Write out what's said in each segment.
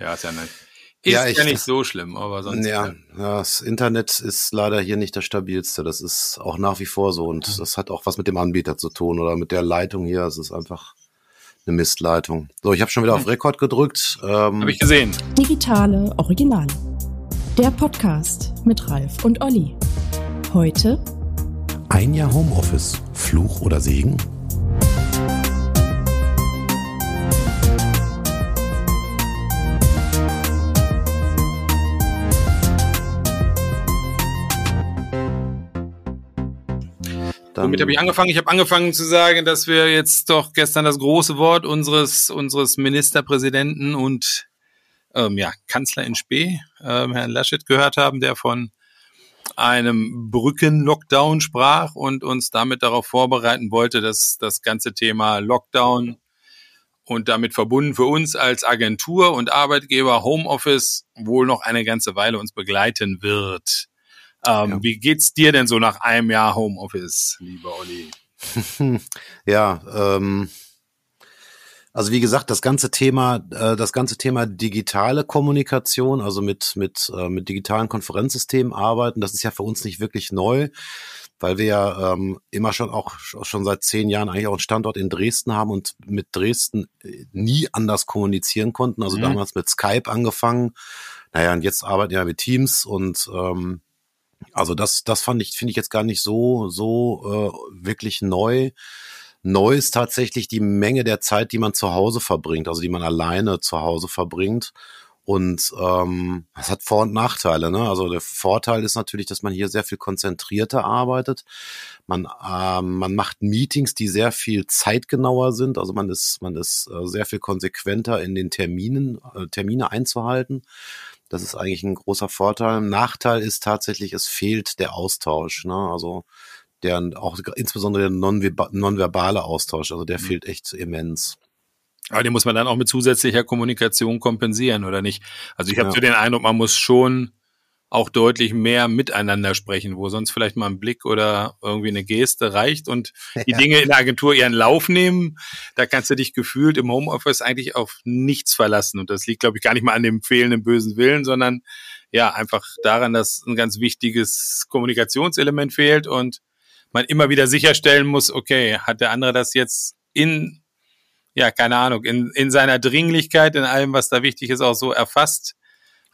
Ja, ist ja nicht. Ist Ja, ja, ich- nicht so schlimm, aber sonst. Ja, äh, ja, das Internet ist leider hier nicht das stabilste. Das ist auch nach wie vor so. Und das hat auch was mit dem Anbieter zu tun oder mit der Leitung hier. Es ist einfach eine Mistleitung. So, ich habe schon wieder auf Rekord gedrückt. Ähm, Hab ich gesehen. Digitale Originale. Der Podcast mit Ralf und Olli. Heute Ein Jahr Homeoffice, Fluch oder Segen? Dann, Womit habe ich angefangen? Ich habe angefangen zu sagen, dass wir jetzt doch gestern das große Wort unseres, unseres Ministerpräsidenten und ähm, ja, Kanzler in Spee, ähm, Herrn Laschet, gehört haben, der von einem Brückenlockdown sprach und uns damit darauf vorbereiten wollte, dass das ganze Thema Lockdown und damit verbunden für uns als Agentur und Arbeitgeber Homeoffice wohl noch eine ganze Weile uns begleiten wird. Ähm, Ja. Wie geht's dir denn so nach einem Jahr Homeoffice, lieber Olli? Ja, ähm, also wie gesagt, das ganze Thema, äh, das ganze Thema digitale Kommunikation, also mit mit äh, mit digitalen Konferenzsystemen arbeiten, das ist ja für uns nicht wirklich neu, weil wir ja ähm, immer schon auch schon seit zehn Jahren eigentlich auch einen Standort in Dresden haben und mit Dresden äh, nie anders kommunizieren konnten. Also Mhm. damals mit Skype angefangen, naja und jetzt arbeiten wir mit Teams und ähm, also das, das fand ich, finde ich jetzt gar nicht so, so äh, wirklich neu. Neu ist tatsächlich die Menge der Zeit, die man zu Hause verbringt, also die man alleine zu Hause verbringt. Und ähm, das hat Vor- und Nachteile. Ne? Also der Vorteil ist natürlich, dass man hier sehr viel konzentrierter arbeitet. Man, ähm, man macht Meetings, die sehr viel zeitgenauer sind. Also man ist, man ist äh, sehr viel konsequenter in den Terminen, äh, Termine einzuhalten. Das ist eigentlich ein großer Vorteil. Nachteil ist tatsächlich, es fehlt der Austausch. Ne? Also der auch insbesondere der nonverba- nonverbale Austausch, also der Mhm. fehlt echt immens. Aber den muss man dann auch mit zusätzlicher Kommunikation kompensieren, oder nicht? Also ich habe Ja. so den Eindruck, man muss schon auch deutlich mehr miteinander sprechen, wo sonst vielleicht mal ein Blick oder irgendwie eine Geste reicht und die Dinge in der Agentur ihren Lauf nehmen. Da kannst du dich gefühlt im Homeoffice eigentlich auf nichts verlassen. Und das liegt, glaube ich, gar nicht mal an dem fehlenden bösen Willen, sondern ja, einfach daran, dass ein ganz wichtiges Kommunikationselement fehlt und man immer wieder sicherstellen muss, okay, hat der andere das jetzt in, ja, keine Ahnung, in, in seiner Dringlichkeit, in allem, was da wichtig ist, auch so erfasst.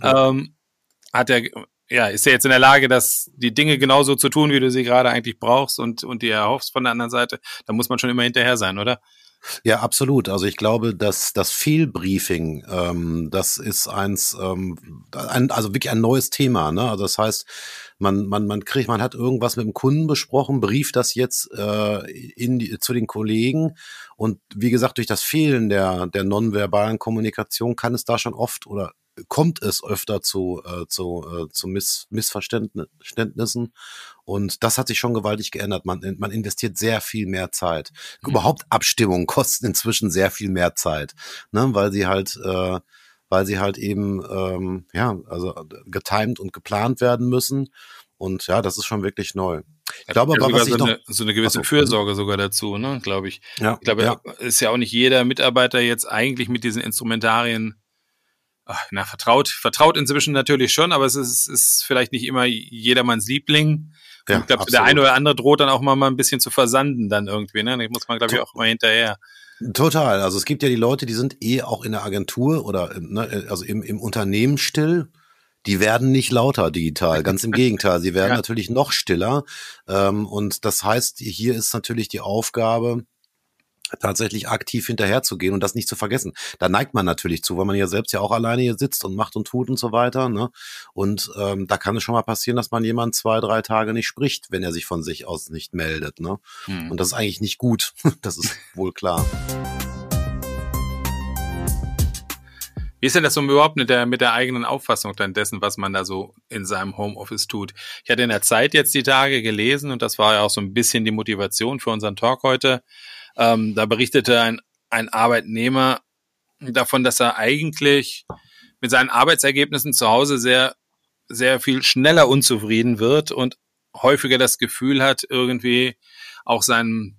Ähm, hat er, ja, ist er jetzt in der Lage, das, die Dinge genauso zu tun, wie du sie gerade eigentlich brauchst und, und dir erhoffst von der anderen Seite? Da muss man schon immer hinterher sein, oder? Ja, absolut. Also ich glaube, dass das Fehlbriefing, ähm, das ist eins, ähm, ein, also wirklich ein neues Thema. Ne? Also das heißt, man, man, man kriegt, man hat irgendwas mit dem Kunden besprochen, brieft das jetzt äh, in die, zu den Kollegen und wie gesagt, durch das Fehlen der, der nonverbalen Kommunikation kann es da schon oft oder kommt es öfter zu, äh, zu, äh, zu Miss, Missverständnissen. Und das hat sich schon gewaltig geändert. Man, man investiert sehr viel mehr Zeit. Mhm. Überhaupt Abstimmungen kosten inzwischen sehr viel mehr Zeit, ne? weil sie halt, äh, weil sie halt eben ähm, ja, also getimed und geplant werden müssen. Und ja, das ist schon wirklich neu. Ich glaube aber, was ich so, noch, eine, so eine gewisse so. Fürsorge sogar dazu, ne, glaube ich. ja, Ich glaube, ja, ist ja auch nicht jeder Mitarbeiter jetzt eigentlich mit diesen Instrumentarien ach, na, vertraut. Vertraut inzwischen natürlich schon, aber es ist, ist vielleicht nicht immer jedermanns Liebling. Ja, ich glaube, der eine oder andere droht dann auch mal, mal ein bisschen zu versanden dann irgendwie, ne? Da muss man, glaube ich, auch mal hinterher. Total. Also es gibt ja die Leute, die sind eh auch in der Agentur oder im, ne, also im, im Unternehmen still. Die werden nicht lauter digital, ganz im Gegenteil. Sie werden Ja. natürlich noch stiller. Ähm, und das heißt, hier ist natürlich die Aufgabe, tatsächlich aktiv hinterherzugehen und das nicht zu vergessen. Da neigt man natürlich zu, weil man ja selbst ja auch alleine hier sitzt und macht und tut und so weiter. Ne? Und ähm, da kann es schon mal passieren, dass man jemand zwei, drei Tage nicht spricht, wenn er sich von sich aus nicht meldet. Ne? Hm. Und das ist eigentlich nicht gut. Das ist wohl klar. Wie ist denn das so überhaupt mit der, mit der eigenen Auffassung dann dessen, was man da so in seinem Homeoffice tut? Ich hatte in der Zeit jetzt die Tage gelesen und das war ja auch so ein bisschen die Motivation für unseren Talk heute. Ähm, da berichtete ein, ein Arbeitnehmer davon, dass er eigentlich mit seinen Arbeitsergebnissen zu Hause sehr, sehr viel schneller unzufrieden wird und häufiger das Gefühl hat, irgendwie auch seinen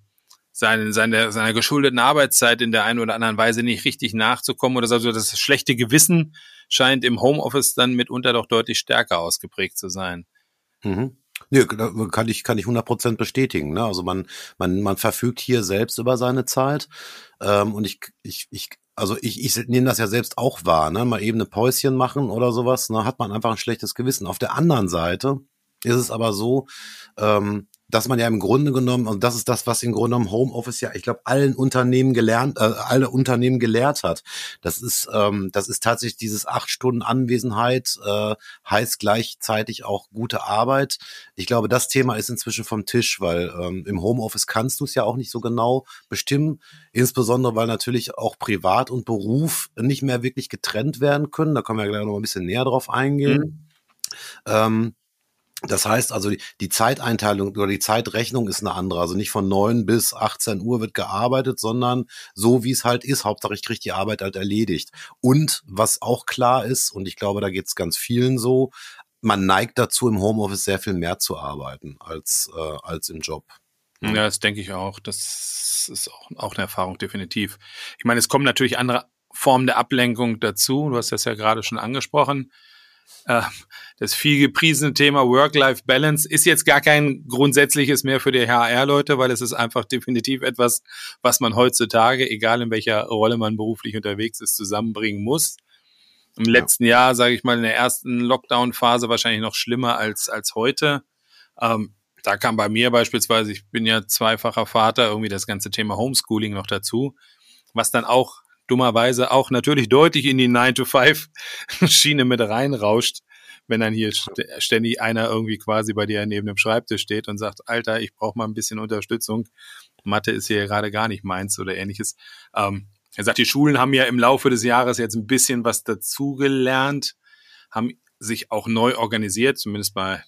seine, seine, seiner geschuldeten Arbeitszeit in der einen oder anderen Weise nicht richtig nachzukommen oder so, das schlechte Gewissen scheint im Homeoffice dann mitunter doch deutlich stärker ausgeprägt zu sein. Mhm. Nö, nee, kann ich, kann ich 100% bestätigen. Ne? Also man, man, man verfügt hier selbst über seine Zeit. Ähm, und ich, ich, ich, also ich, ich nehme das ja selbst auch wahr, ne? Mal eben ein Päuschen machen oder sowas, ne? hat man einfach ein schlechtes Gewissen. Auf der anderen Seite ist es aber so, ähm, dass man ja im Grunde genommen, und das ist das, was im Grunde genommen Homeoffice ja, ich glaube, allen Unternehmen gelernt, äh, alle Unternehmen gelehrt hat. Das ist, ähm, das ist tatsächlich dieses acht Stunden Anwesenheit äh, heißt gleichzeitig auch gute Arbeit. Ich glaube, das Thema ist inzwischen vom Tisch, weil ähm, im Homeoffice kannst du es ja auch nicht so genau bestimmen, insbesondere weil natürlich auch Privat und Beruf nicht mehr wirklich getrennt werden können. Da können wir ja gleich noch ein bisschen näher drauf eingehen. Mhm. Ähm, das heißt also, die Zeiteinteilung oder die Zeitrechnung ist eine andere. Also nicht von neun bis 18 Uhr wird gearbeitet, sondern so wie es halt ist. Hauptsache ich kriege die Arbeit halt erledigt. Und was auch klar ist, und ich glaube, da geht es ganz vielen so, man neigt dazu, im Homeoffice sehr viel mehr zu arbeiten als, äh, als im Job. Ja, das denke ich auch. Das ist auch, auch eine Erfahrung, definitiv. Ich meine, es kommen natürlich andere Formen der Ablenkung dazu. Du hast das ja gerade schon angesprochen. Äh, das viel gepriesene Thema Work-Life-Balance ist jetzt gar kein grundsätzliches mehr für die HR-Leute, weil es ist einfach definitiv etwas, was man heutzutage, egal in welcher Rolle man beruflich unterwegs ist, zusammenbringen muss. Im letzten ja. Jahr, sage ich mal, in der ersten Lockdown-Phase wahrscheinlich noch schlimmer als, als heute. Ähm, da kam bei mir beispielsweise, ich bin ja zweifacher Vater, irgendwie das ganze Thema Homeschooling noch dazu, was dann auch dummerweise auch natürlich deutlich in die 9-to-5-Schiene mit reinrauscht, wenn dann hier ständig einer irgendwie quasi bei dir neben dem Schreibtisch steht und sagt, Alter, ich brauche mal ein bisschen Unterstützung. Mathe ist hier gerade gar nicht meins oder ähnliches. Ähm, er sagt, die Schulen haben ja im Laufe des Jahres jetzt ein bisschen was dazugelernt, haben sich auch neu organisiert, zumindest bei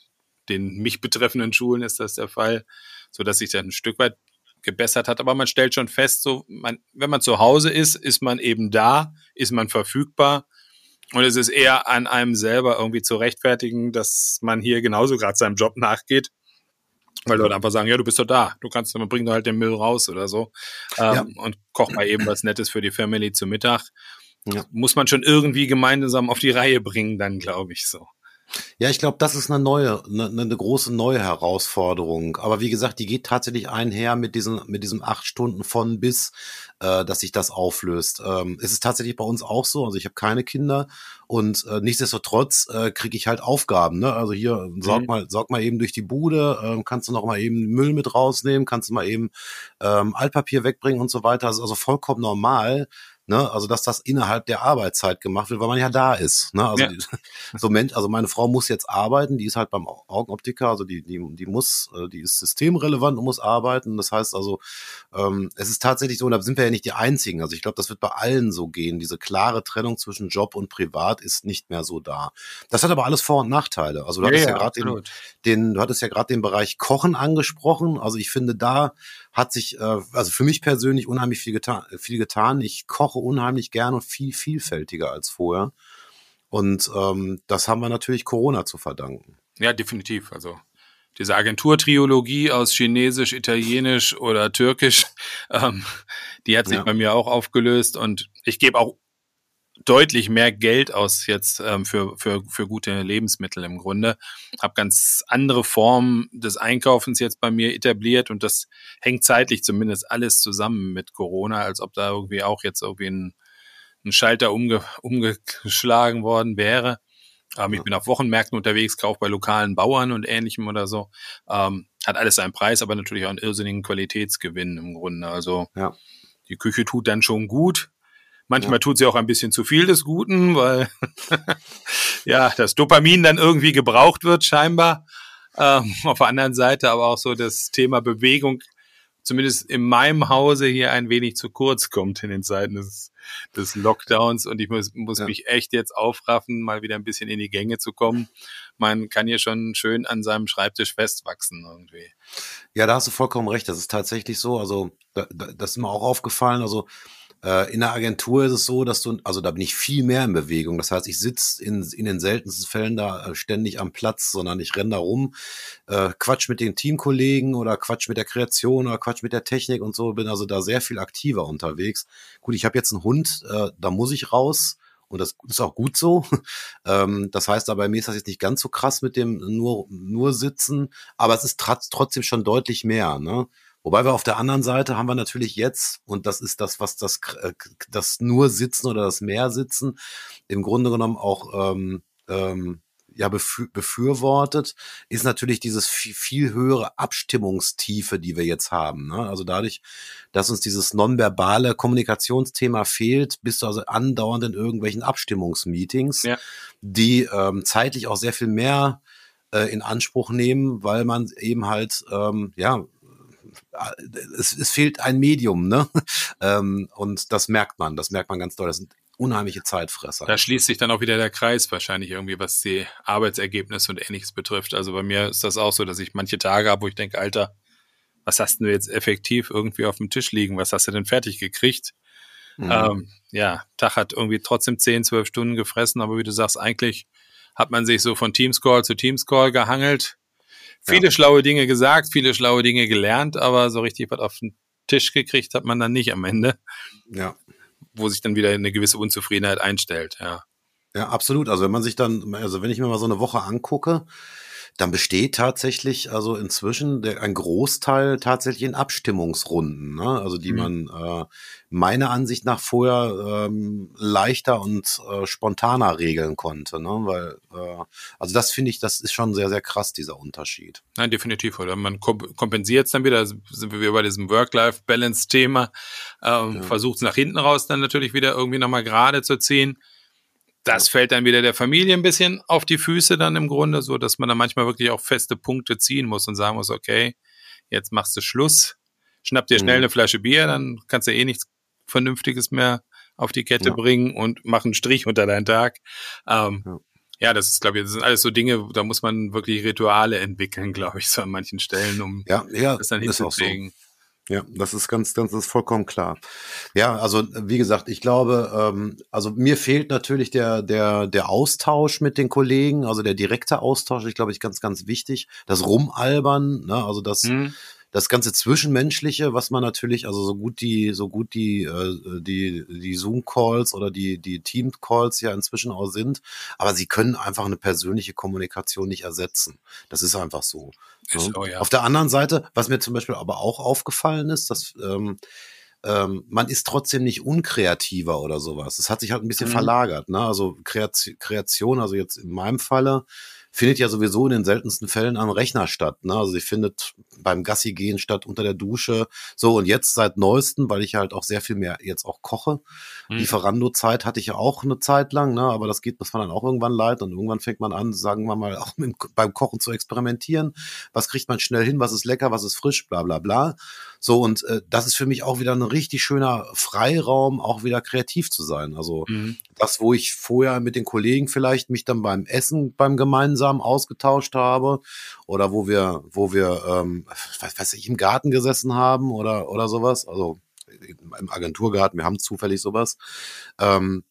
den mich betreffenden Schulen ist das der Fall, so dass sich das ein Stück weit gebessert hat. Aber man stellt schon fest, so, man, wenn man zu Hause ist, ist man eben da, ist man verfügbar. Und es ist eher an einem selber irgendwie zu rechtfertigen, dass man hier genauso gerade seinem Job nachgeht. Weil Leute einfach sagen, ja, du bist doch da, du kannst, man bringt halt den Müll raus oder so. Ähm, ja. Und koch mal eben was Nettes für die Family zu Mittag. Ja. Muss man schon irgendwie gemeinsam auf die Reihe bringen, dann glaube ich so. Ja, ich glaube, das ist eine neue, eine, eine große neue Herausforderung. Aber wie gesagt, die geht tatsächlich einher mit diesem, mit diesem acht Stunden von bis, äh, dass sich das auflöst. Ähm, es ist tatsächlich bei uns auch so. Also ich habe keine Kinder und äh, nichtsdestotrotz äh, kriege ich halt Aufgaben. Ne? Also hier sorg mhm. mal, sorg mal eben durch die Bude, ähm, kannst du noch mal eben Müll mit rausnehmen, kannst du mal eben ähm, Altpapier wegbringen und so weiter. Das ist also vollkommen normal Ne? Also dass das innerhalb der Arbeitszeit gemacht wird, weil man ja da ist. Ne? Also, ja. die, so Mensch, also meine Frau muss jetzt arbeiten, die ist halt beim Augenoptiker, also die, die, die muss, äh, die ist systemrelevant und muss arbeiten. Das heißt also, ähm, es ist tatsächlich so, und da sind wir ja nicht die Einzigen. Also ich glaube, das wird bei allen so gehen. Diese klare Trennung zwischen Job und Privat ist nicht mehr so da. Das hat aber alles Vor- und Nachteile. Also du hattest ja, ja gerade den, den, du hattest ja gerade den Bereich Kochen angesprochen. Also ich finde, da hat sich, äh, also für mich persönlich unheimlich viel getan, viel getan. Ich koche unheimlich gern und viel vielfältiger als vorher. Und ähm, das haben wir natürlich Corona zu verdanken. Ja, definitiv. Also diese Agenturtriologie aus Chinesisch, Italienisch oder Türkisch, ähm, die hat sich ja. bei mir auch aufgelöst und ich gebe auch deutlich mehr Geld aus jetzt ähm, für, für, für gute Lebensmittel im Grunde. Habe ganz andere Formen des Einkaufens jetzt bei mir etabliert und das hängt zeitlich zumindest alles zusammen mit Corona, als ob da irgendwie auch jetzt irgendwie ein, ein Schalter umge, umgeschlagen worden wäre. Ähm, ich bin auf Wochenmärkten unterwegs, kaufe bei lokalen Bauern und ähnlichem oder so. Ähm, hat alles seinen Preis, aber natürlich auch einen irrsinnigen Qualitätsgewinn im Grunde. Also ja. die Küche tut dann schon gut. Manchmal ja. tut sie auch ein bisschen zu viel des Guten, weil ja das Dopamin dann irgendwie gebraucht wird scheinbar. Ähm, auf der anderen Seite aber auch so das Thema Bewegung zumindest in meinem Hause hier ein wenig zu kurz kommt in den Zeiten des, des Lockdowns und ich muss, muss ja. mich echt jetzt aufraffen, mal wieder ein bisschen in die Gänge zu kommen. Man kann hier schon schön an seinem Schreibtisch festwachsen irgendwie. Ja, da hast du vollkommen recht. Das ist tatsächlich so. Also da, das ist mir auch aufgefallen. Also äh, in der Agentur ist es so, dass du, also da bin ich viel mehr in Bewegung. Das heißt, ich sitze in, in den seltensten Fällen da äh, ständig am Platz, sondern ich renne da rum, äh, quatsch mit den Teamkollegen oder quatsch mit der Kreation oder quatsch mit der Technik und so, bin also da sehr viel aktiver unterwegs. Gut, ich habe jetzt einen Hund, äh, da muss ich raus und das ist auch gut so. ähm, das heißt aber, mir ist das jetzt nicht ganz so krass mit dem nur, nur sitzen, aber es ist trotzdem schon deutlich mehr. Ne? Wobei wir auf der anderen Seite haben wir natürlich jetzt, und das ist das, was das, äh, das nur Sitzen oder das mehr Sitzen im Grunde genommen auch ähm, ähm, ja befürwortet, ist natürlich dieses viel, viel höhere Abstimmungstiefe, die wir jetzt haben. Ne? Also dadurch, dass uns dieses nonverbale Kommunikationsthema fehlt, bist du also andauernd in irgendwelchen Abstimmungsmeetings, ja. die ähm, zeitlich auch sehr viel mehr äh, in Anspruch nehmen, weil man eben halt ähm, ja es, es fehlt ein Medium, ne? ähm, und das merkt man, das merkt man ganz doll. Das sind unheimliche Zeitfresser. Da schließt sich dann auch wieder der Kreis wahrscheinlich irgendwie, was die Arbeitsergebnisse und ähnliches betrifft. Also bei mir ist das auch so, dass ich manche Tage habe, wo ich denke, Alter, was hast du jetzt effektiv irgendwie auf dem Tisch liegen? Was hast du denn fertig gekriegt? Mhm. Ähm, ja, Tag hat irgendwie trotzdem 10, 12 Stunden gefressen, aber wie du sagst, eigentlich hat man sich so von Teamscall zu Teamscall gehangelt. Viele ja. schlaue Dinge gesagt, viele schlaue Dinge gelernt, aber so richtig was auf den Tisch gekriegt hat man dann nicht am Ende. Ja wo sich dann wieder eine gewisse Unzufriedenheit einstellt, ja. Ja, absolut. Also wenn man sich dann, also wenn ich mir mal so eine Woche angucke, dann besteht tatsächlich also inzwischen der, ein Großteil tatsächlich in Abstimmungsrunden, ne? also die mhm. man äh, meiner Ansicht nach vorher ähm, leichter und äh, spontaner regeln konnte, ne? weil äh, also das finde ich, das ist schon sehr sehr krass dieser Unterschied. Nein, definitiv. Oder man kompensiert es dann wieder, sind wir bei diesem Work-Life-Balance-Thema, ähm, ja. versucht es nach hinten raus dann natürlich wieder irgendwie nochmal gerade zu ziehen das fällt dann wieder der Familie ein bisschen auf die Füße dann im Grunde, so dass man dann manchmal wirklich auch feste Punkte ziehen muss und sagen muss, okay, jetzt machst du Schluss, schnapp dir schnell mhm. eine Flasche Bier, dann kannst du eh nichts Vernünftiges mehr auf die Kette ja. bringen und mach einen Strich unter deinen Tag. Ähm, ja. ja. das ist, glaube ich, das sind alles so Dinge, da muss man wirklich Rituale entwickeln, glaube ich, so an manchen Stellen, um ja, ja, das dann hinzukriegen. Ja, das ist ganz, ganz, das ist vollkommen klar. Ja, also wie gesagt, ich glaube, ähm, also mir fehlt natürlich der, der, der Austausch mit den Kollegen, also der direkte Austausch, ich glaube, ich ganz, ganz wichtig. Das Rumalbern, ne, also das, mhm das ganze Zwischenmenschliche, was man natürlich, also so gut die, so gut die, äh, die, die Zoom-Calls oder die, die Team-Calls ja inzwischen auch sind, aber sie können einfach eine persönliche Kommunikation nicht ersetzen. Das ist einfach so. Ist so ja. Auf der anderen Seite, was mir zum Beispiel aber auch aufgefallen ist, dass ähm, ähm, man ist trotzdem nicht unkreativer oder sowas. Es hat sich halt ein bisschen mhm. verlagert. Ne? Also Kreation, also jetzt in meinem Falle, findet ja sowieso in den seltensten Fällen am Rechner statt. Ne? Also sie findet beim Gassi gehen statt unter der Dusche. So und jetzt seit neuestem, weil ich halt auch sehr viel mehr jetzt auch koche. Mhm. Lieferando-Zeit hatte ich ja auch eine Zeit lang, ne? aber das geht, das war dann auch irgendwann leid und irgendwann fängt man an, sagen wir mal, auch mit, beim Kochen zu experimentieren. Was kriegt man schnell hin? Was ist lecker? Was ist frisch? Bla bla bla. So und äh, das ist für mich auch wieder ein richtig schöner Freiraum, auch wieder kreativ zu sein. Also mhm. Das, wo ich vorher mit den Kollegen vielleicht mich dann beim Essen beim gemeinsam ausgetauscht habe oder wo wir, wo wir, ähm, was weiß ich, im Garten gesessen haben oder oder sowas. Also im Agenturgarten, wir haben zufällig sowas. Ähm,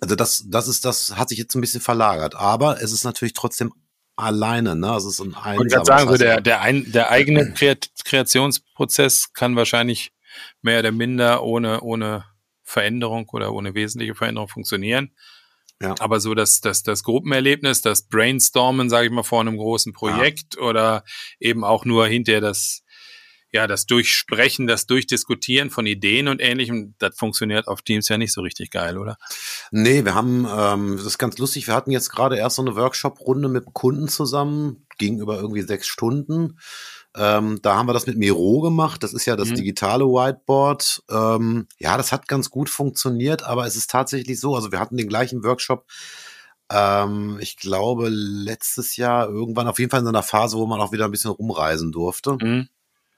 also das, das ist, das hat sich jetzt ein bisschen verlagert, aber es ist natürlich trotzdem alleine, ne? Also es ist ein Ich würde sagen, so der, der, ein, der eigene Kreationsprozess kann wahrscheinlich mehr oder minder ohne, ohne Veränderung oder ohne wesentliche Veränderung funktionieren. Ja. Aber so das, das, das Gruppenerlebnis, das Brainstormen, sage ich mal, vor einem großen Projekt ja. oder eben auch nur hinterher das ja, das Durchsprechen, das Durchdiskutieren von Ideen und Ähnlichem, das funktioniert auf Teams ja nicht so richtig geil, oder? Nee, wir haben, ähm, das ist ganz lustig, wir hatten jetzt gerade erst so eine Workshop-Runde mit Kunden zusammen, ging über irgendwie sechs Stunden. Ähm, da haben wir das mit Miro gemacht. Das ist ja das mhm. digitale Whiteboard. Ähm, ja, das hat ganz gut funktioniert, aber es ist tatsächlich so, also wir hatten den gleichen Workshop ähm, ich glaube, letztes Jahr irgendwann, auf jeden Fall in einer Phase, wo man auch wieder ein bisschen rumreisen durfte. Mhm.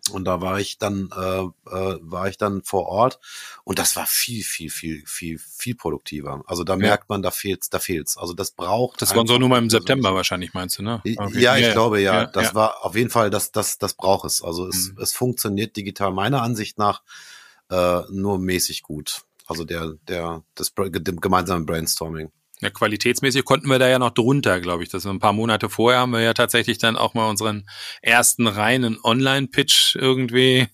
Und da war ich dann, äh, äh, war ich dann vor Ort und das war viel, viel, viel, viel, viel produktiver. Also da ja. merkt man, da fehlt's, da fehlt's. Also das braucht. Das war so nur mal im September wahrscheinlich, meinst du, ne? Okay. Ja, ich ja, glaube ja. ja. Das war auf jeden Fall, das, das, das braucht es. Also es, mhm. es funktioniert digital meiner Ansicht nach äh, nur mäßig gut. Also der, der, das gemeinsame Brainstorming. Ja, qualitätsmäßig konnten wir da ja noch drunter, glaube ich. Das ein paar Monate vorher haben wir ja tatsächlich dann auch mal unseren ersten reinen Online-Pitch irgendwie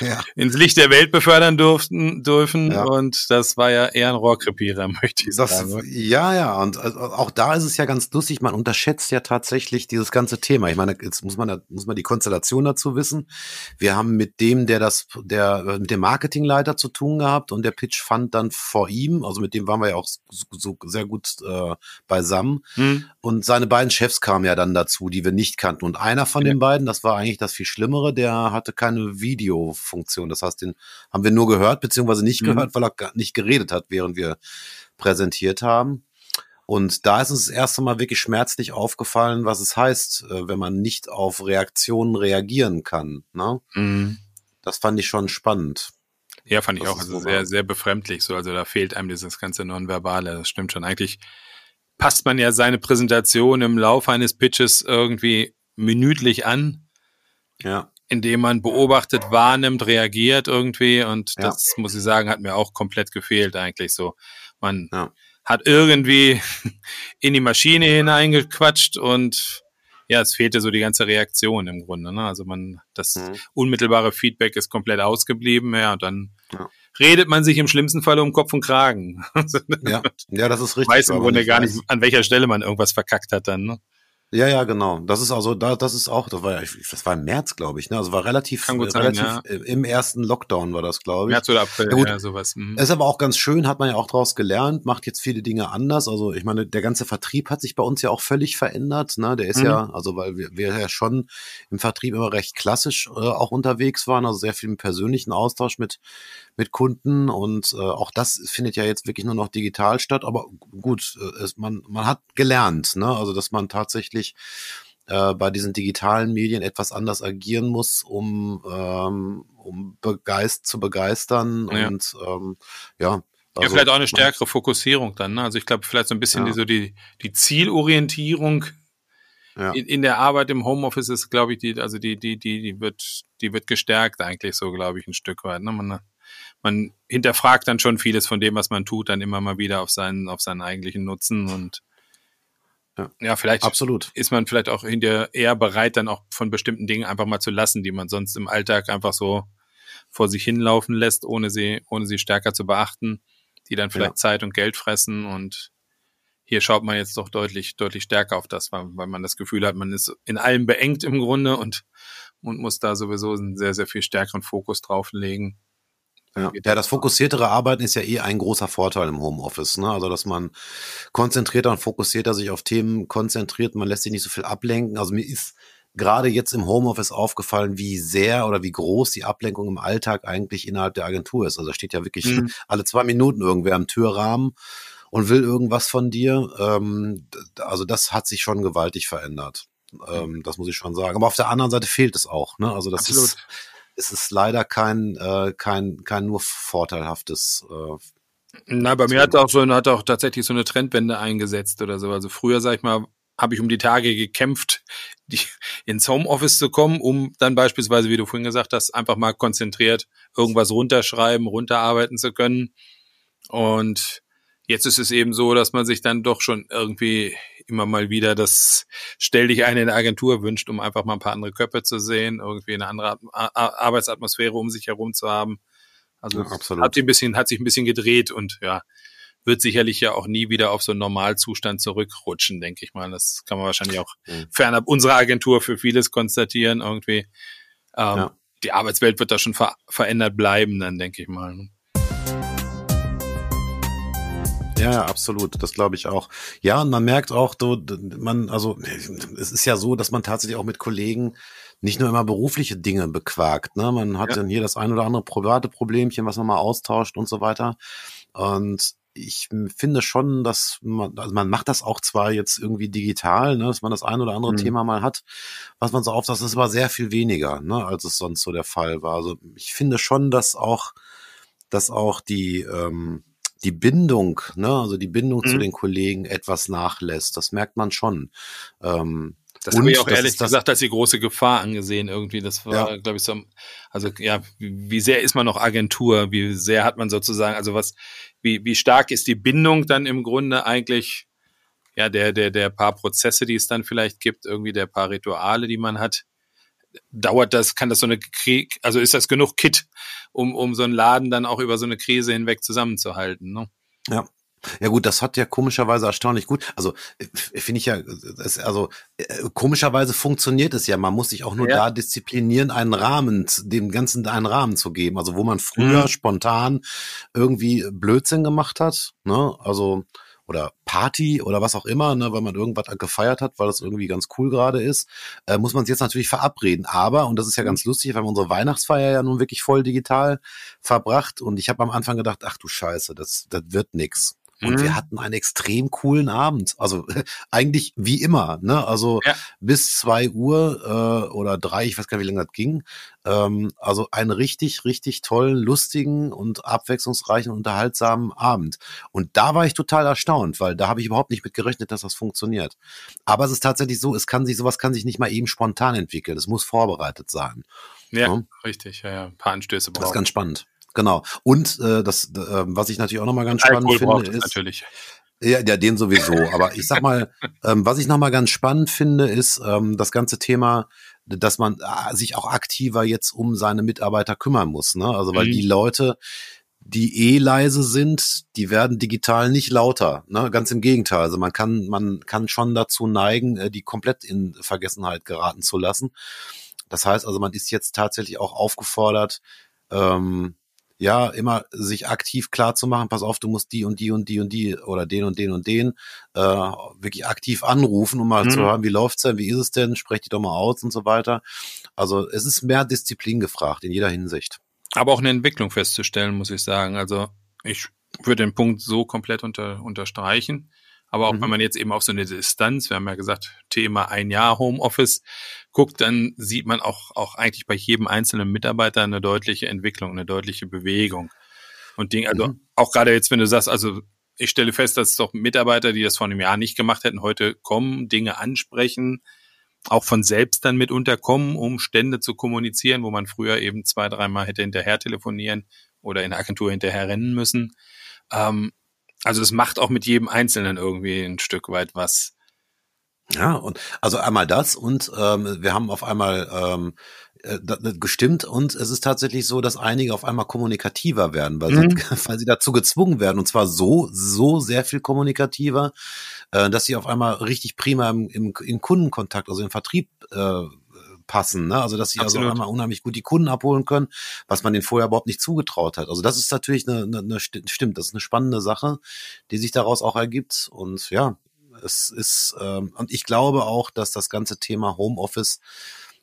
ja. ins Licht der Welt befördern durften, dürfen. Ja. Und das war ja eher ein Rohrkrepierer, möchte ich das, sagen. Ja, ja. Und also auch da ist es ja ganz lustig. Man unterschätzt ja tatsächlich dieses ganze Thema. Ich meine, jetzt muss man, muss man die Konstellation dazu wissen. Wir haben mit dem, der das, der, mit dem Marketingleiter zu tun gehabt und der Pitch fand dann vor ihm. Also mit dem waren wir ja auch so, so sehr gut äh, beisammen. Hm. Und seine beiden Chefs kamen ja dann dazu, die wir nicht kannten. Und einer von ja. den beiden, das war eigentlich das viel Schlimmere, der hatte keine Videofunktion. Das heißt, den haben wir nur gehört, beziehungsweise nicht mhm. gehört, weil er nicht geredet hat, während wir präsentiert haben. Und da ist uns das erste Mal wirklich schmerzlich aufgefallen, was es heißt, äh, wenn man nicht auf Reaktionen reagieren kann. Ne? Mhm. Das fand ich schon spannend. Ja, fand ich auch. Also sehr, sehr befremdlich. So, also da fehlt einem dieses ganze Nonverbale. Das stimmt schon. Eigentlich passt man ja seine Präsentation im Laufe eines Pitches irgendwie minütlich an. Ja. Indem man beobachtet, wahrnimmt, reagiert irgendwie. Und ja. das muss ich sagen, hat mir auch komplett gefehlt eigentlich so. Man ja. hat irgendwie in die Maschine hineingequatscht und ja, es fehlte so die ganze Reaktion im Grunde. Ne? Also man, das mhm. unmittelbare Feedback ist komplett ausgeblieben, ja, und dann ja. redet man sich im schlimmsten Fall um Kopf und Kragen. ja, ja, das ist richtig. Weiß im Grunde gar nicht, an welcher Stelle man irgendwas verkackt hat dann. Ne? Ja, ja, genau. Das ist also, da, das ist auch, das war, das war im März, glaube ich, ne? Also war relativ, Kann gut sein, relativ ja. im ersten Lockdown war das, glaube ich. März oder April, ja, gut. ja sowas. Mhm. Ist aber auch ganz schön, hat man ja auch daraus gelernt, macht jetzt viele Dinge anders. Also ich meine, der ganze Vertrieb hat sich bei uns ja auch völlig verändert, ne? Der ist mhm. ja, also weil wir, wir ja schon im Vertrieb immer recht klassisch äh, auch unterwegs waren, also sehr viel im persönlichen Austausch mit mit Kunden und äh, auch das findet ja jetzt wirklich nur noch digital statt. Aber gut, äh, es, man, man hat gelernt, ne? also dass man tatsächlich äh, bei diesen digitalen Medien etwas anders agieren muss, um, ähm, um begeist zu begeistern ja. und ähm, ja. Also, ja, vielleicht auch eine stärkere Fokussierung dann. Ne? Also ich glaube, vielleicht so ein bisschen ja. die, so die, die Zielorientierung ja. in, in der Arbeit im Homeoffice ist, glaube ich, die, also die, die, die, die wird, die wird gestärkt eigentlich so, glaube ich, ein Stück weit. Ne? Man, man hinterfragt dann schon vieles von dem, was man tut, dann immer mal wieder auf seinen, auf seinen eigentlichen Nutzen und ja, ja vielleicht Absolut. ist man vielleicht auch hinterher eher bereit, dann auch von bestimmten Dingen einfach mal zu lassen, die man sonst im Alltag einfach so vor sich hinlaufen lässt, ohne sie, ohne sie stärker zu beachten, die dann vielleicht ja. Zeit und Geld fressen und hier schaut man jetzt doch deutlich, deutlich stärker auf das, weil, weil man das Gefühl hat, man ist in allem beengt im Grunde und, und muss da sowieso einen sehr, sehr viel stärkeren Fokus drauflegen. Ja. ja, das fokussiertere Arbeiten ist ja eh ein großer Vorteil im Homeoffice. Ne? Also, dass man konzentrierter und fokussierter sich auf Themen konzentriert, man lässt sich nicht so viel ablenken. Also mir ist gerade jetzt im Homeoffice aufgefallen, wie sehr oder wie groß die Ablenkung im Alltag eigentlich innerhalb der Agentur ist. Also da steht ja wirklich mhm. alle zwei Minuten irgendwer am Türrahmen und will irgendwas von dir. Ähm, also das hat sich schon gewaltig verändert. Ähm, das muss ich schon sagen. Aber auf der anderen Seite fehlt es auch. Ne? Also das Absolut. ist es ist leider kein, äh, kein, kein nur vorteilhaftes. Äh, Na, bei mir hat auch so hat auch tatsächlich so eine Trendwende eingesetzt oder so. Also früher, sag ich mal, habe ich um die Tage gekämpft, die, ins Homeoffice zu kommen, um dann beispielsweise, wie du vorhin gesagt hast, einfach mal konzentriert irgendwas runterschreiben, runterarbeiten zu können. Und Jetzt ist es eben so, dass man sich dann doch schon irgendwie immer mal wieder das Stell dich ein in der Agentur wünscht, um einfach mal ein paar andere Köpfe zu sehen, irgendwie eine andere Arbeitsatmosphäre um sich herum zu haben. Also ja, hat sich ein bisschen, hat sich ein bisschen gedreht und ja, wird sicherlich ja auch nie wieder auf so einen Normalzustand zurückrutschen, denke ich mal. Das kann man wahrscheinlich auch mhm. fernab unserer Agentur für vieles konstatieren irgendwie. Ähm, ja. Die Arbeitswelt wird da schon ver verändert bleiben, dann denke ich mal. Ja, absolut. Das glaube ich auch. Ja, und man merkt auch, du, man, also es ist ja so, dass man tatsächlich auch mit Kollegen nicht nur immer berufliche Dinge bequakt. Ne? Man hat ja. dann hier das ein oder andere private Problemchen, was man mal austauscht und so weiter. Und ich finde schon, dass man, also man macht das auch zwar jetzt irgendwie digital, ne, dass man das ein oder andere mhm. Thema mal hat, was man so aufsagt, das ist aber sehr viel weniger, ne, als es sonst so der Fall war. Also ich finde schon, dass auch, dass auch die, ähm, die Bindung, ne, also die Bindung mhm. zu den Kollegen etwas nachlässt. Das merkt man schon. Ähm, das habe ich auch ehrlich gesagt als die große Gefahr angesehen irgendwie. Das war, ja. glaube ich, so, also ja, wie sehr ist man noch Agentur? Wie sehr hat man sozusagen, also was, wie, wie stark ist die Bindung dann im Grunde eigentlich, ja, der, der, der paar Prozesse, die es dann vielleicht gibt, irgendwie der paar Rituale, die man hat, dauert das, kann das so eine Krieg, also ist das genug Kit, um, um so einen Laden dann auch über so eine Krise hinweg zusammenzuhalten. Ne? Ja. Ja gut, das hat ja komischerweise erstaunlich gut. Also äh, finde ich ja, es, also äh, komischerweise funktioniert es ja. Man muss sich auch nur ja. da disziplinieren, einen Rahmen, dem Ganzen einen Rahmen zu geben. Also wo man früher mhm. spontan irgendwie Blödsinn gemacht hat, ne? Also oder Party oder was auch immer, ne, weil man irgendwas gefeiert hat, weil das irgendwie ganz cool gerade ist, äh, muss man es jetzt natürlich verabreden. Aber, und das ist ja mhm. ganz lustig, wir haben unsere Weihnachtsfeier ja nun wirklich voll digital verbracht und ich habe am Anfang gedacht, ach du Scheiße, das, das wird nix. Und mhm. wir hatten einen extrem coolen Abend. Also eigentlich wie immer, ne? Also ja. bis zwei Uhr äh, oder drei, ich weiß gar nicht, wie lange das ging. Ähm, also einen richtig, richtig tollen, lustigen und abwechslungsreichen, unterhaltsamen Abend. Und da war ich total erstaunt, weil da habe ich überhaupt nicht mit gerechnet, dass das funktioniert. Aber es ist tatsächlich so, es kann sich, sowas kann sich nicht mal eben spontan entwickeln. Es muss vorbereitet sein. Ja, ja? richtig, ja, ja. Ein paar Anstöße brauchen. Das ist ganz spannend. Genau. Und äh, das, äh, was ich natürlich auch nochmal ganz spannend Alkohol finde, ist. Natürlich. Ja, ja, den sowieso. Aber ich sag mal, ähm, was ich nochmal ganz spannend finde, ist ähm, das ganze Thema, dass man äh, sich auch aktiver jetzt um seine Mitarbeiter kümmern muss. Ne? Also weil mhm. die Leute, die eh leise sind, die werden digital nicht lauter. Ne? Ganz im Gegenteil. Also man kann, man kann schon dazu neigen, äh, die komplett in Vergessenheit geraten zu lassen. Das heißt also, man ist jetzt tatsächlich auch aufgefordert, ähm, ja, immer sich aktiv klar zu machen, pass auf, du musst die und die und die und die oder den und den und den äh, wirklich aktiv anrufen, um mal mhm. zu hören, wie läuft's denn, wie ist es denn, sprech die doch mal aus und so weiter. Also es ist mehr Disziplin gefragt in jeder Hinsicht. Aber auch eine Entwicklung festzustellen, muss ich sagen. Also ich würde den Punkt so komplett unter, unterstreichen. Aber auch mhm. wenn man jetzt eben auf so eine Distanz, wir haben ja gesagt, Thema ein Jahr Homeoffice guckt, dann sieht man auch, auch eigentlich bei jedem einzelnen Mitarbeiter eine deutliche Entwicklung, eine deutliche Bewegung. Und Ding, also mhm. auch gerade jetzt, wenn du sagst, also ich stelle fest, dass doch Mitarbeiter, die das vor einem Jahr nicht gemacht hätten, heute kommen, Dinge ansprechen, auch von selbst dann mitunter kommen, um Stände zu kommunizieren, wo man früher eben zwei, dreimal hätte hinterher telefonieren oder in der Agentur hinterher rennen müssen. Ähm, also es macht auch mit jedem Einzelnen irgendwie ein Stück weit was. Ja, und also einmal das und ähm, wir haben auf einmal ähm, äh, gestimmt und es ist tatsächlich so, dass einige auf einmal kommunikativer werden, weil, mhm. sie, weil sie dazu gezwungen werden und zwar so, so sehr viel kommunikativer, äh, dass sie auf einmal richtig prima im, im, im Kundenkontakt, also im Vertrieb äh, passen. Ne? Also dass sie Absolut. also einmal unheimlich gut die Kunden abholen können, was man denen vorher überhaupt nicht zugetraut hat. Also das ist natürlich eine, eine, eine stimmt, das ist eine spannende Sache, die sich daraus auch ergibt. Und ja, es ist ähm, und ich glaube auch, dass das ganze Thema Homeoffice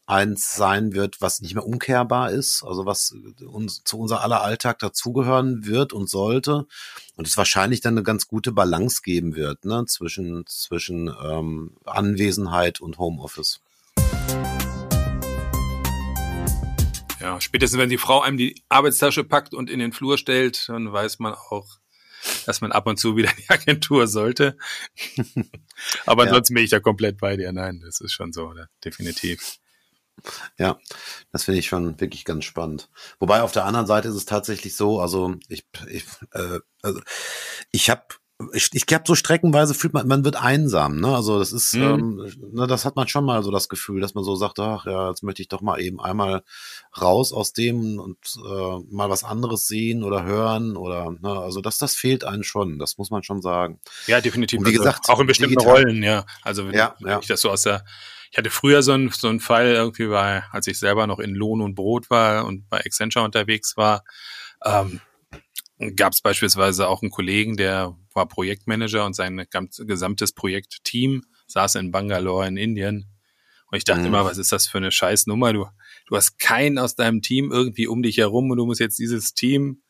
eins sein wird, was nicht mehr umkehrbar ist, also was uns zu unser aller Alltag dazugehören wird und sollte und es wahrscheinlich dann eine ganz gute Balance geben wird, ne, zwischen zwischen ähm, Anwesenheit und Homeoffice. Ja, spätestens wenn die Frau einem die Arbeitstasche packt und in den Flur stellt, dann weiß man auch, dass man ab und zu wieder in die Agentur sollte. Aber ansonsten ja. bin ich da komplett bei dir. Nein, das ist schon so, oder? definitiv. Ja, das finde ich schon wirklich ganz spannend. Wobei auf der anderen Seite ist es tatsächlich so, also ich, ich, äh, also ich habe ich, ich glaube, so streckenweise fühlt man, man wird einsam, ne? Also das ist, mhm. ähm, ne, das hat man schon mal so das Gefühl, dass man so sagt, ach ja, jetzt möchte ich doch mal eben einmal raus aus dem und äh, mal was anderes sehen oder hören oder, ne, also das, das fehlt einem schon, das muss man schon sagen. Ja, definitiv. Und wie also, gesagt, auch in bestimmten digital. Rollen, ja. Also wenn, ja, wenn ja. ich das so aus der, ich hatte früher so einen so einen Fall irgendwie bei, als ich selber noch in Lohn und Brot war und bei Accenture unterwegs war, ähm, gab es beispielsweise auch einen Kollegen, der war Projektmanager und sein gesamtes Projektteam saß in Bangalore in Indien. Und ich dachte mhm. immer, was ist das für eine Scheißnummer? Du, du hast keinen aus deinem Team irgendwie um dich herum und du musst jetzt dieses Team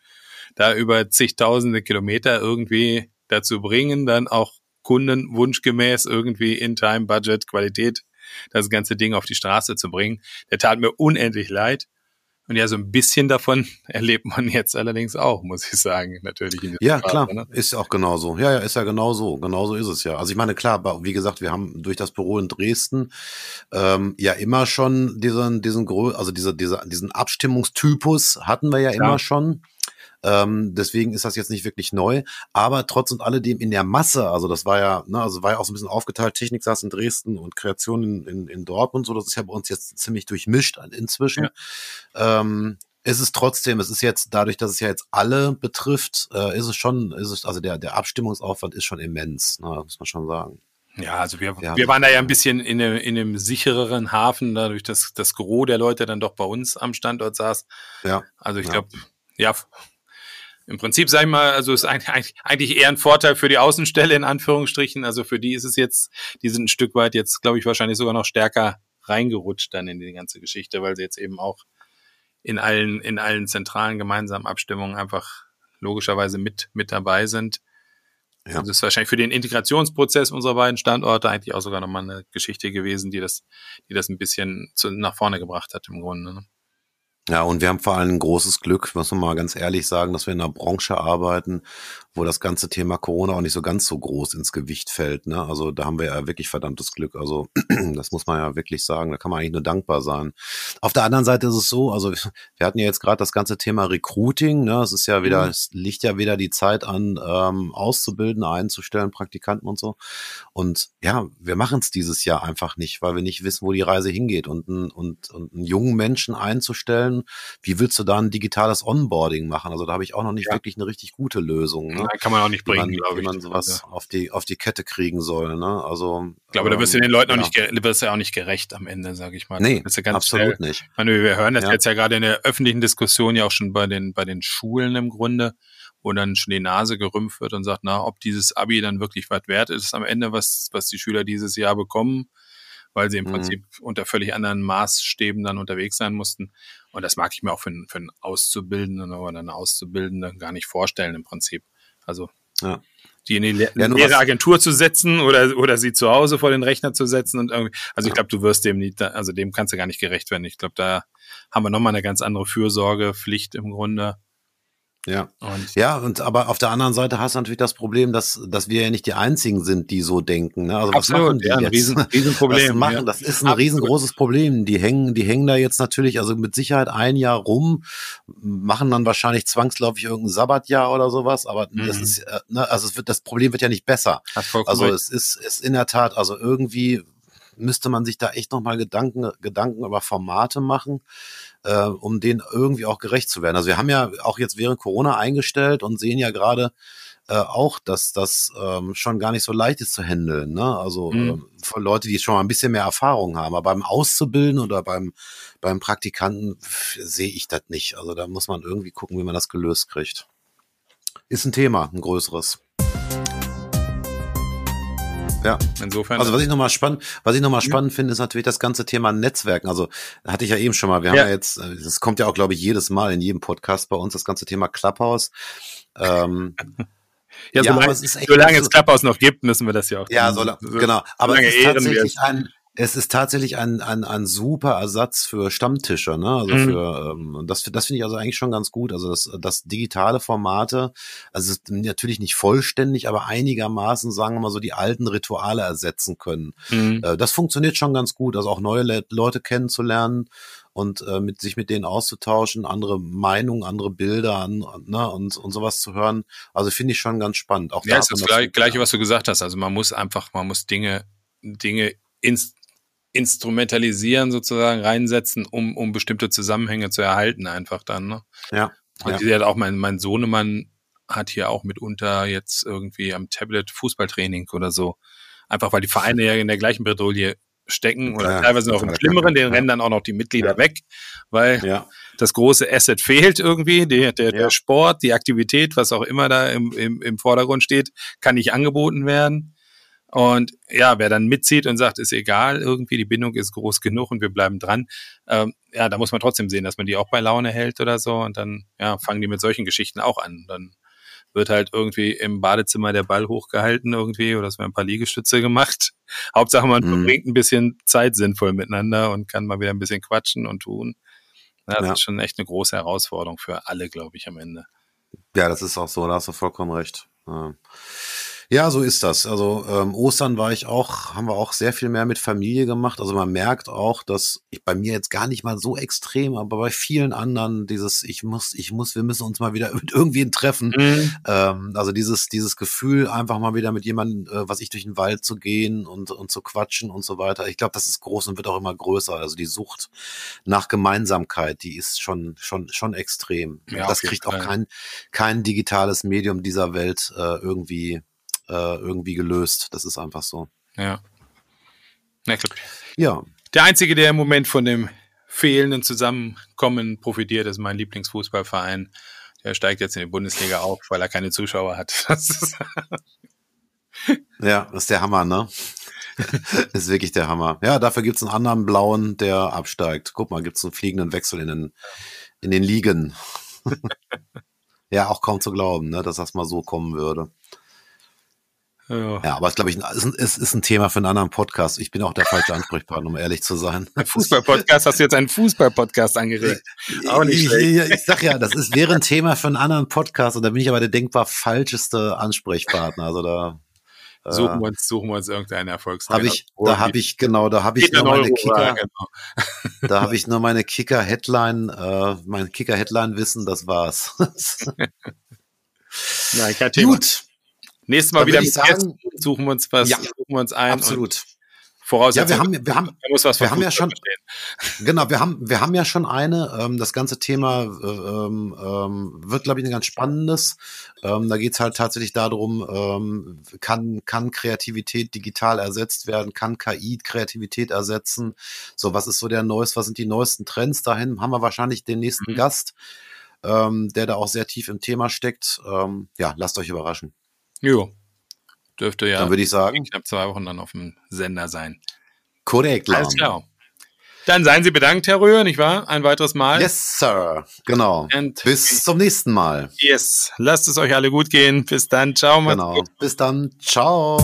da über zigtausende Kilometer irgendwie dazu bringen, dann auch Kunden wunschgemäß irgendwie in Time, Budget, Qualität das ganze Ding auf die Straße zu bringen. Der tat mir unendlich leid. Und ja, so ein bisschen davon erlebt man jetzt allerdings auch, muss ich sagen, natürlich. ja, Phase, klar, ne? ist auch genauso. Ja, ja, ist ja genauso. Genauso ist es ja. Also ich meine, klar, wie gesagt, wir haben durch das Büro in Dresden ähm, ja immer schon diesen, diesen, also diese, diese, diesen Abstimmungstypus hatten wir ja klar. immer schon. Ähm, deswegen ist das jetzt nicht wirklich neu. Aber trotz und alledem in der Masse, also das war ja, ne, also war ja auch so ein bisschen aufgeteilt. Technik saß in Dresden und Kreation in, in, in Dortmund. So, das ist ja bei uns jetzt ziemlich durchmischt inzwischen. Ja. Ähm, ist es trotzdem, es ist jetzt dadurch, dass es ja jetzt alle betrifft, äh, ist es schon, ist es, also der, der Abstimmungsaufwand ist schon immens, ne, muss man schon sagen. Ja, also wir, wir, wir waren da ja ein bisschen in einem, in einem sichereren Hafen, dadurch, dass das Gros der Leute dann doch bei uns am Standort saß. Ja. Also ich ja. glaube, ja, im Prinzip sage ich mal, also ist eigentlich, eigentlich eher ein Vorteil für die Außenstelle in Anführungsstrichen. Also für die ist es jetzt, die sind ein Stück weit jetzt, glaube ich, wahrscheinlich sogar noch stärker reingerutscht dann in die ganze Geschichte, weil sie jetzt eben auch in allen, in allen zentralen gemeinsamen Abstimmungen einfach logischerweise mit, mit dabei sind. Ja. Also das ist wahrscheinlich für den Integrationsprozess unserer beiden Standorte eigentlich auch sogar nochmal eine Geschichte gewesen, die das, die das ein bisschen zu, nach vorne gebracht hat im Grunde. Ne? Ja, und wir haben vor allem ein großes Glück, muss man mal ganz ehrlich sagen, dass wir in einer Branche arbeiten, wo das ganze Thema Corona auch nicht so ganz so groß ins Gewicht fällt. Ne? Also da haben wir ja wirklich verdammtes Glück. Also das muss man ja wirklich sagen. Da kann man eigentlich nur dankbar sein. Auf der anderen Seite ist es so, also wir hatten ja jetzt gerade das ganze Thema Recruiting. Ne? Es ist ja wieder, mhm. es liegt ja wieder die Zeit an, ähm, auszubilden, einzustellen, Praktikanten und so. Und ja, wir machen es dieses Jahr einfach nicht, weil wir nicht wissen, wo die Reise hingeht. Und, und, und einen jungen Menschen einzustellen, wie willst du da ein digitales Onboarding machen? Also da habe ich auch noch nicht ja. wirklich eine richtig gute Lösung. Ne? Ne? kann man auch nicht bringen, glaube ich. Wie man sowas auf die, auf die Kette kriegen soll, ne? Also. Ich glaube, ähm, da wirst du den Leuten ja. auch nicht, wirst ja auch nicht gerecht am Ende, sage ich mal. Nee, absolut schnell, nicht. Ich meine, wir hören das ja. jetzt ja gerade in der öffentlichen Diskussion ja auch schon bei den, bei den Schulen im Grunde, wo dann schon die Nase gerümpft wird und sagt, na, ob dieses Abi dann wirklich was wert ist am Ende, was, was die Schüler dieses Jahr bekommen weil sie im mhm. Prinzip unter völlig anderen Maßstäben dann unterwegs sein mussten. Und das mag ich mir auch für, für einen Auszubildenden oder eine Auszubildende gar nicht vorstellen im Prinzip. Also ja. die in die Le ja, leere Agentur zu setzen oder, oder sie zu Hause vor den Rechner zu setzen und irgendwie, also ich glaube, du wirst dem nicht, also dem kannst du gar nicht gerecht werden. Ich glaube, da haben wir nochmal eine ganz andere Fürsorgepflicht im Grunde. Ja. Und ja, und aber auf der anderen Seite hast du natürlich das Problem, dass, dass wir ja nicht die einzigen sind, die so denken. Ne? Also Absolut, was machen die ja, ein jetzt? Riesen, Riesenproblem. machen, ja. Das ist ein Absolut. riesengroßes Problem. Die hängen, die hängen da jetzt natürlich, also mit Sicherheit ein Jahr rum, machen dann wahrscheinlich zwangsläufig irgendein Sabbatjahr oder sowas, aber mhm. das ist, äh, ne, also es wird, das Problem wird ja nicht besser. Also es ist, ist in der Tat, also irgendwie müsste man sich da echt nochmal Gedanken, Gedanken über Formate machen äh, um denen irgendwie auch gerecht zu werden. Also wir haben ja auch jetzt während Corona eingestellt und sehen ja gerade äh, auch, dass das ähm, schon gar nicht so leicht ist zu handeln. Ne? Also mhm. äh, für Leute, die schon mal ein bisschen mehr Erfahrung haben. Aber beim Auszubilden oder beim, beim Praktikanten sehe ich das nicht. Also da muss man irgendwie gucken, wie man das gelöst kriegt. Ist ein Thema, ein größeres. Ja. Insofern. Also was ich nochmal spannend, was ich nochmal spannend ja. finde, ist natürlich das ganze Thema Netzwerken. Also hatte ich ja eben schon mal. Wir ja. haben ja jetzt, das kommt ja auch, glaube ich, jedes Mal in jedem Podcast bei uns, das ganze Thema Clubhouse. Ähm, ja, solange, ja, es, solange es Clubhouse noch gibt, müssen wir das ja auch. Ja, so, genau. Aber es ist tatsächlich ein, es ist tatsächlich ein, ein, ein super Ersatz für Stammtische, ne? Also mhm. für ähm, das, das finde ich also eigentlich schon ganz gut. Also das, das digitale Formate, also natürlich nicht vollständig, aber einigermaßen, sagen wir mal so, die alten Rituale ersetzen können. Mhm. Äh, das funktioniert schon ganz gut, also auch neue Le Leute kennenzulernen und äh, mit sich mit denen auszutauschen, andere Meinungen, andere Bilder an, ne, und, und sowas zu hören. Also finde ich schon ganz spannend. Auch ja, ist das gleich, Gleiche, was du gesagt hast. Also man muss einfach, man muss Dinge, Dinge ins, instrumentalisieren sozusagen, reinsetzen, um, um bestimmte Zusammenhänge zu erhalten einfach dann. Ne? Ja. Und ja. hat auch mein, mein Sohnemann hat hier auch mitunter jetzt irgendwie am Tablet Fußballtraining oder so. Einfach weil die Vereine ja in der gleichen Bredouille stecken oder ja, teilweise noch im Schlimmeren, den ja. rennen dann auch noch die Mitglieder ja. weg, weil das große Asset fehlt irgendwie, der, der, der Sport, die Aktivität, was auch immer da im, im, im Vordergrund steht, kann nicht angeboten werden. Und ja, wer dann mitzieht und sagt, ist egal, irgendwie die Bindung ist groß genug und wir bleiben dran, ähm, ja, da muss man trotzdem sehen, dass man die auch bei Laune hält oder so. Und dann ja, fangen die mit solchen Geschichten auch an. Dann wird halt irgendwie im Badezimmer der Ball hochgehalten irgendwie oder es werden ein paar Liegestütze gemacht. Hauptsache man mhm. verbringt ein bisschen Zeit sinnvoll miteinander und kann mal wieder ein bisschen quatschen und tun. Ja, das ja. ist schon echt eine große Herausforderung für alle, glaube ich, am Ende. Ja, das ist auch so, da hast du vollkommen recht. Ja. Ja, so ist das. Also ähm, Ostern war ich auch, haben wir auch sehr viel mehr mit Familie gemacht. Also man merkt auch, dass ich bei mir jetzt gar nicht mal so extrem, aber bei vielen anderen dieses, ich muss, ich muss, wir müssen uns mal wieder mit irgendwen treffen. Mhm. Ähm, also dieses, dieses Gefühl, einfach mal wieder mit jemandem, äh, was ich durch den Wald zu gehen und, und zu quatschen und so weiter. Ich glaube, das ist groß und wird auch immer größer. Also die Sucht nach Gemeinsamkeit, die ist schon, schon, schon extrem. Ja, das kriegt auch kein, kein digitales Medium dieser Welt äh, irgendwie äh, irgendwie gelöst. Das ist einfach so. Ja. Na klar. Ja. Der Einzige, der im Moment von dem fehlenden Zusammenkommen profitiert, ist mein Lieblingsfußballverein. Der steigt jetzt in die Bundesliga auf, weil er keine Zuschauer hat. Das ja, das ist der Hammer, ne? ist wirklich der Hammer. Ja, dafür gibt's einen anderen blauen, der absteigt. Guck mal, gibt's einen fliegenden Wechsel in den, in den Ligen. ja, auch kaum zu glauben, ne, dass das mal so kommen würde. Ja, ja aber es glaube ich, es ist, ist ein Thema für einen anderen Podcast. Ich bin auch der falsche Ansprechpartner, um ehrlich zu sein. Fußball-Podcast, hast du jetzt einen Fußball-Podcast angeregt? Auch nicht ich, ich, ich sag ja, das ist, wäre ein Thema für einen anderen Podcast und da bin ich aber der denkbar falscheste Ansprechpartner. Also da äh, suchen wir uns, suchen wir uns irgendeinen Erfolgsreiter. Hab ich, da habe ich genau, da habe ich nur meine Euro Kicker, genau. da habe ich nur meine Kicker Headline, äh, mein Kicker Headline Wissen, das war's. Nein, kein Thema. Gut. Nächstes Mal wieder sagen, suchen wir uns was, ja, suchen wir uns ein. Absolut. Voraussetzung. Ja, wir haben, wir haben, wir haben ja schon, verstehen. genau, wir haben, wir haben ja schon eine. Ähm, das ganze Thema ähm, ähm, wird, glaube ich, ein ganz spannendes. Ähm, da geht's halt tatsächlich darum, ähm, kann, kann Kreativität digital ersetzt werden? Kann KI Kreativität ersetzen? So, was ist so der neues, was sind die neuesten Trends? Dahin haben wir wahrscheinlich den nächsten mhm. Gast, ähm, der da auch sehr tief im Thema steckt. Ähm, ja, lasst euch überraschen. Jo. Dürfte ja dann würde ich sagen, in knapp zwei Wochen dann auf dem Sender sein. Korrekt, Alles klar. Dann seien Sie bedankt, Herr Röhr, nicht wahr? Ein weiteres Mal. Yes, Sir. Genau. And Bis zum nächsten Mal. Yes. Lasst es euch alle gut gehen. Bis dann. Ciao. Genau. Bis dann. Ciao.